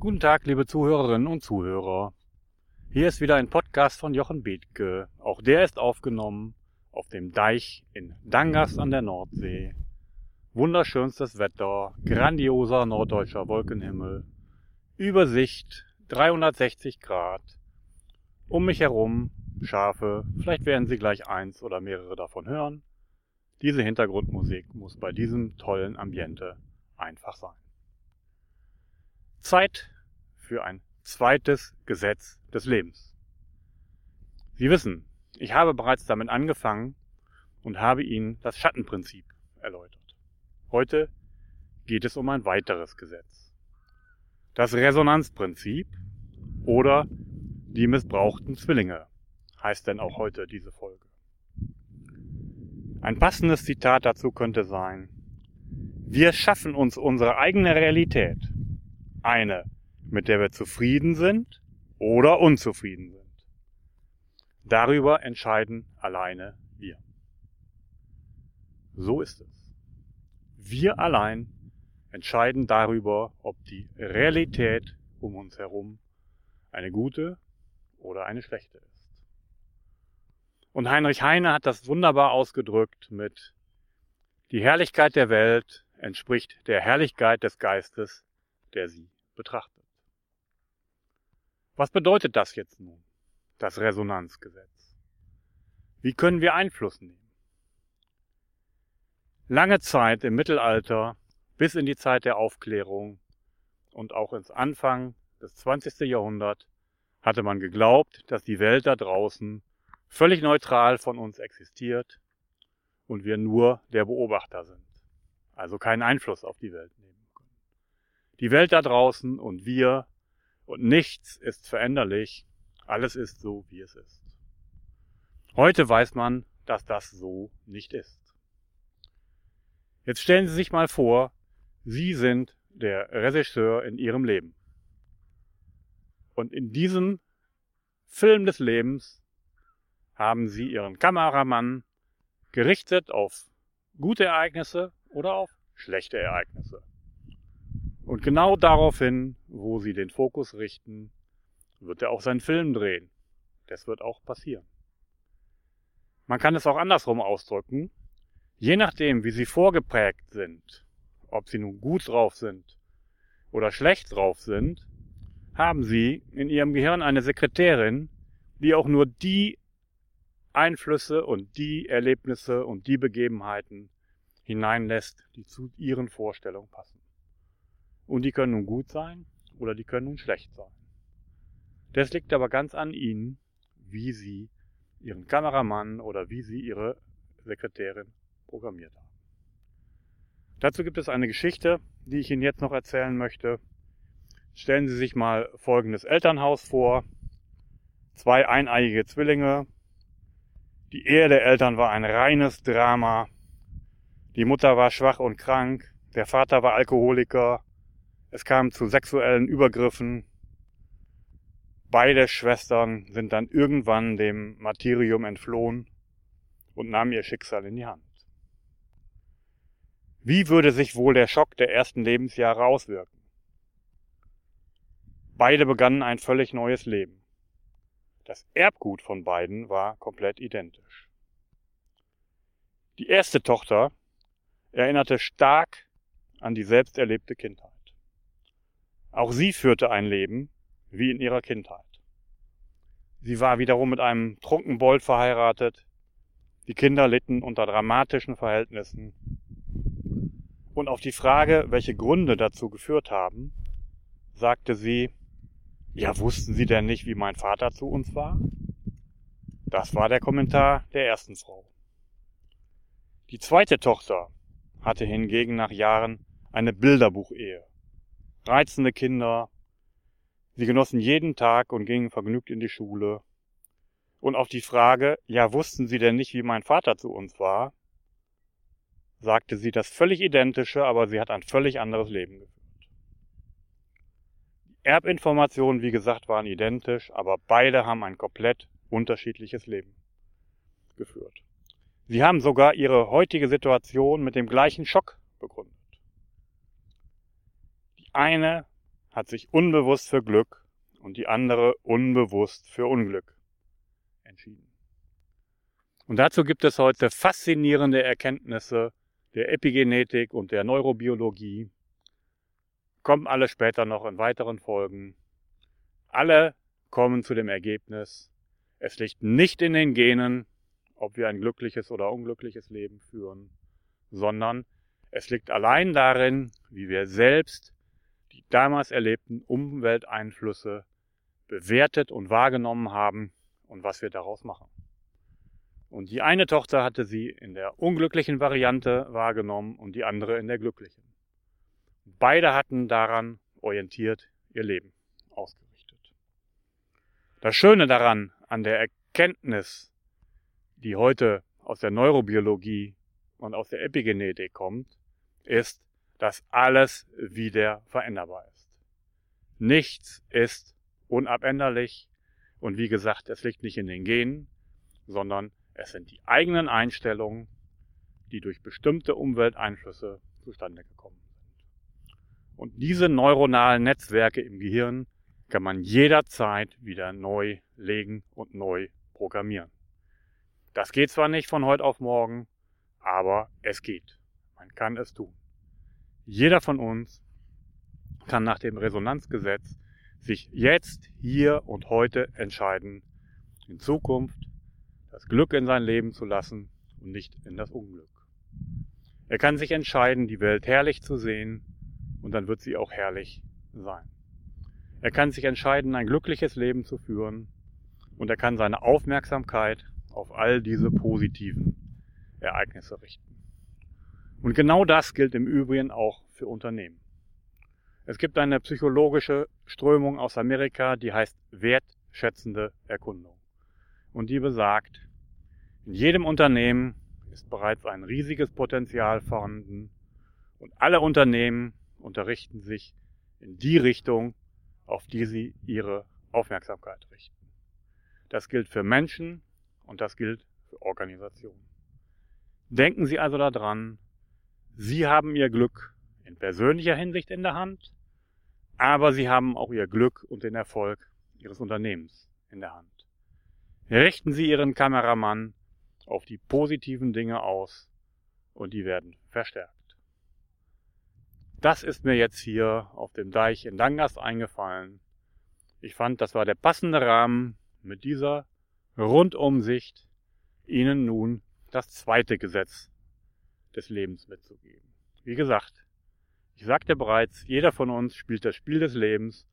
Guten Tag, liebe Zuhörerinnen und Zuhörer. Hier ist wieder ein Podcast von Jochen Bethke. Auch der ist aufgenommen auf dem Deich in Dangas an der Nordsee. Wunderschönstes Wetter, grandioser norddeutscher Wolkenhimmel, Übersicht 360 Grad. Um mich herum Schafe, vielleicht werden Sie gleich eins oder mehrere davon hören. Diese Hintergrundmusik muss bei diesem tollen Ambiente einfach sein. Zeit für ein zweites Gesetz des Lebens. Sie wissen, ich habe bereits damit angefangen und habe Ihnen das Schattenprinzip erläutert. Heute geht es um ein weiteres Gesetz. Das Resonanzprinzip oder die missbrauchten Zwillinge heißt denn auch heute diese Folge. Ein passendes Zitat dazu könnte sein, wir schaffen uns unsere eigene Realität eine, mit der wir zufrieden sind oder unzufrieden sind. Darüber entscheiden alleine wir. So ist es. Wir allein entscheiden darüber, ob die Realität um uns herum eine gute oder eine schlechte ist. Und Heinrich Heine hat das wunderbar ausgedrückt mit Die Herrlichkeit der Welt entspricht der Herrlichkeit des Geistes, der sie betrachtet. Was bedeutet das jetzt nun, das Resonanzgesetz? Wie können wir Einfluss nehmen? Lange Zeit im Mittelalter bis in die Zeit der Aufklärung und auch ins Anfang des 20. Jahrhunderts hatte man geglaubt, dass die Welt da draußen völlig neutral von uns existiert und wir nur der Beobachter sind, also keinen Einfluss auf die Welt nehmen die Welt da draußen und wir und nichts ist veränderlich, alles ist so, wie es ist. Heute weiß man, dass das so nicht ist. Jetzt stellen Sie sich mal vor, Sie sind der Regisseur in Ihrem Leben. Und in diesem Film des Lebens haben Sie Ihren Kameramann gerichtet auf gute Ereignisse oder auf schlechte Ereignisse. Und genau daraufhin, wo sie den Fokus richten, wird er auch seinen Film drehen. Das wird auch passieren. Man kann es auch andersrum ausdrücken. Je nachdem, wie sie vorgeprägt sind, ob sie nun gut drauf sind oder schlecht drauf sind, haben sie in ihrem Gehirn eine Sekretärin, die auch nur die Einflüsse und die Erlebnisse und die Begebenheiten hineinlässt, die zu ihren Vorstellungen passen. Und die können nun gut sein oder die können nun schlecht sein. Das liegt aber ganz an Ihnen, wie Sie Ihren Kameramann oder wie Sie Ihre Sekretärin programmiert haben. Dazu gibt es eine Geschichte, die ich Ihnen jetzt noch erzählen möchte. Stellen Sie sich mal folgendes Elternhaus vor. Zwei eineiige Zwillinge. Die Ehe der Eltern war ein reines Drama. Die Mutter war schwach und krank. Der Vater war Alkoholiker. Es kam zu sexuellen Übergriffen. Beide Schwestern sind dann irgendwann dem Martyrium entflohen und nahmen ihr Schicksal in die Hand. Wie würde sich wohl der Schock der ersten Lebensjahre auswirken? Beide begannen ein völlig neues Leben. Das Erbgut von beiden war komplett identisch. Die erste Tochter erinnerte stark an die selbst erlebte Kindheit. Auch sie führte ein Leben wie in ihrer Kindheit. Sie war wiederum mit einem Trunkenbold verheiratet. Die Kinder litten unter dramatischen Verhältnissen. Und auf die Frage, welche Gründe dazu geführt haben, sagte sie, ja, wussten Sie denn nicht, wie mein Vater zu uns war? Das war der Kommentar der ersten Frau. Die zweite Tochter hatte hingegen nach Jahren eine Bilderbuchehe reizende Kinder. Sie genossen jeden Tag und gingen vergnügt in die Schule. Und auf die Frage, ja, wussten Sie denn nicht, wie mein Vater zu uns war? sagte sie das völlig identische, aber sie hat ein völlig anderes Leben geführt. Erbinformationen, wie gesagt, waren identisch, aber beide haben ein komplett unterschiedliches Leben geführt. Sie haben sogar ihre heutige Situation mit dem gleichen Schock eine hat sich unbewusst für Glück und die andere unbewusst für Unglück entschieden. Und dazu gibt es heute faszinierende Erkenntnisse der Epigenetik und der Neurobiologie. Kommen alle später noch in weiteren Folgen. Alle kommen zu dem Ergebnis, es liegt nicht in den Genen, ob wir ein glückliches oder unglückliches Leben führen, sondern es liegt allein darin, wie wir selbst damals erlebten Umwelteinflüsse bewertet und wahrgenommen haben und was wir daraus machen. Und die eine Tochter hatte sie in der unglücklichen Variante wahrgenommen und die andere in der glücklichen. Beide hatten daran orientiert ihr Leben ausgerichtet. Das Schöne daran, an der Erkenntnis, die heute aus der Neurobiologie und aus der Epigenetik kommt, ist, dass alles wieder veränderbar ist. Nichts ist unabänderlich und wie gesagt, es liegt nicht in den Genen, sondern es sind die eigenen Einstellungen, die durch bestimmte Umwelteinflüsse zustande gekommen sind. Und diese neuronalen Netzwerke im Gehirn kann man jederzeit wieder neu legen und neu programmieren. Das geht zwar nicht von heute auf morgen, aber es geht. Man kann es tun. Jeder von uns kann nach dem Resonanzgesetz sich jetzt, hier und heute entscheiden, in Zukunft das Glück in sein Leben zu lassen und nicht in das Unglück. Er kann sich entscheiden, die Welt herrlich zu sehen und dann wird sie auch herrlich sein. Er kann sich entscheiden, ein glückliches Leben zu führen und er kann seine Aufmerksamkeit auf all diese positiven Ereignisse richten. Und genau das gilt im Übrigen auch für Unternehmen. Es gibt eine psychologische Strömung aus Amerika, die heißt wertschätzende Erkundung. Und die besagt, in jedem Unternehmen ist bereits ein riesiges Potenzial vorhanden und alle Unternehmen unterrichten sich in die Richtung, auf die sie ihre Aufmerksamkeit richten. Das gilt für Menschen und das gilt für Organisationen. Denken Sie also daran, Sie haben Ihr Glück in persönlicher Hinsicht in der Hand, aber Sie haben auch Ihr Glück und den Erfolg Ihres Unternehmens in der Hand. Richten Sie Ihren Kameramann auf die positiven Dinge aus und die werden verstärkt. Das ist mir jetzt hier auf dem Deich in Dangas eingefallen. Ich fand, das war der passende Rahmen mit dieser Rundumsicht, Ihnen nun das zweite Gesetz des Lebens mitzugeben. Wie gesagt, ich sagte bereits, jeder von uns spielt das Spiel des Lebens,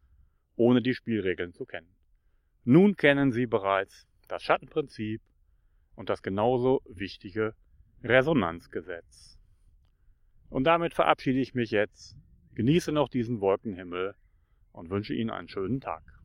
ohne die Spielregeln zu kennen. Nun kennen Sie bereits das Schattenprinzip und das genauso wichtige Resonanzgesetz. Und damit verabschiede ich mich jetzt, genieße noch diesen Wolkenhimmel und wünsche Ihnen einen schönen Tag.